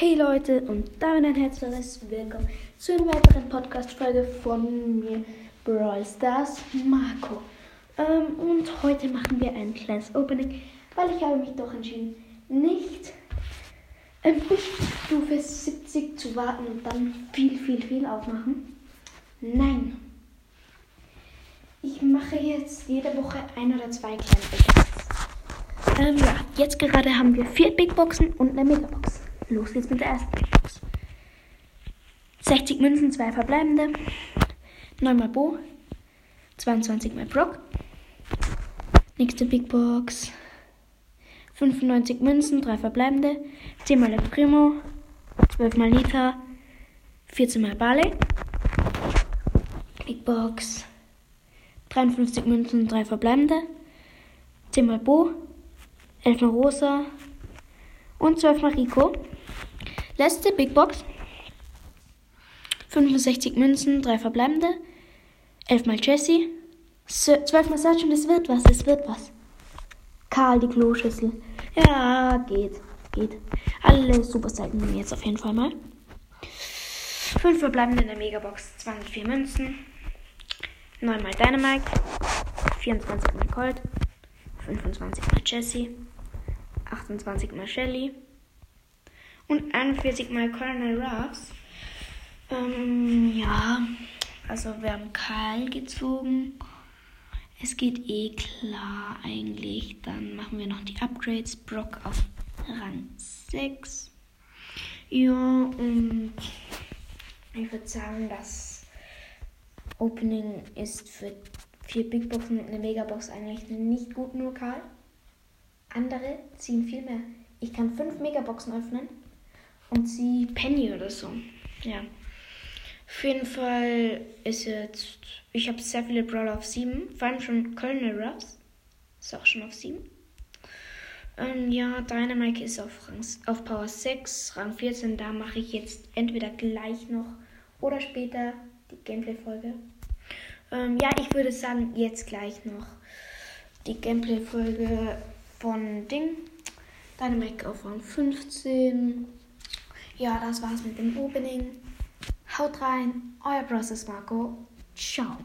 Hey Leute und damit ein herzliches Willkommen zu einer weiteren Podcast-Folge von mir, Brawl Stars Marco. Ähm, und heute machen wir ein kleines Opening, weil ich habe mich doch entschieden, nicht ähm, bis Stufe 70 zu warten und dann viel, viel, viel aufmachen. Nein. Ich mache jetzt jede Woche ein oder zwei kleine Big Boxen. Ähm, ja, jetzt gerade haben wir vier Big Boxen und eine Megabox. Los geht's mit der ersten Box. 60 Münzen, zwei verbleibende. 9 mal Bo. 22 mal Brock. Nächste Big Box. 95 Münzen, drei verbleibende. 10 mal Primo. 12 mal Nita. 14 mal Barley. Big Box. 53 Münzen, drei verbleibende. 10 mal Bo. 11 mal Rosa. Und 12 mal Rico. Letzte Big Box. 65 Münzen, 3 verbleibende. 11 mal Jesse. 12 mal Search und es wird was, es wird was. Karl, die Kloschüssel. Ja, geht, geht. Alle super Seiten nehmen jetzt auf jeden Fall mal. 5 verbleibende in der Megabox, 204 Münzen. 9 mal Dynamite. 24 mal Colt. 25 mal Jesse. 28 mal Shelly und 41 mal Colonel Ruffs. Ähm, ja, also wir haben Karl gezogen. Es geht eh klar eigentlich. Dann machen wir noch die Upgrades. Brock auf Rang 6. Ja, und ich würde sagen, das Opening ist für vier Big Boxen und eine Megabox eigentlich nicht gut, nur Karl. Andere ziehen viel mehr. Ich kann fünf Megaboxen öffnen und sie Penny oder so. Ja. Auf jeden Fall ist jetzt. Ich habe sehr viele Brawler auf 7. Vor allem schon Colonel Ruffs. Ist auch schon auf 7. Ähm, ja, Dynamite ist auf, Rang, auf Power 6. Rang 14. Da mache ich jetzt entweder gleich noch oder später die Gameplay-Folge. Ähm, ja, ich würde sagen, jetzt gleich noch die Gameplay-Folge von Ding. Dynamite auf Rang 15 ja, das war's mit dem Opening. Haut rein, euer Process Marco. Ciao.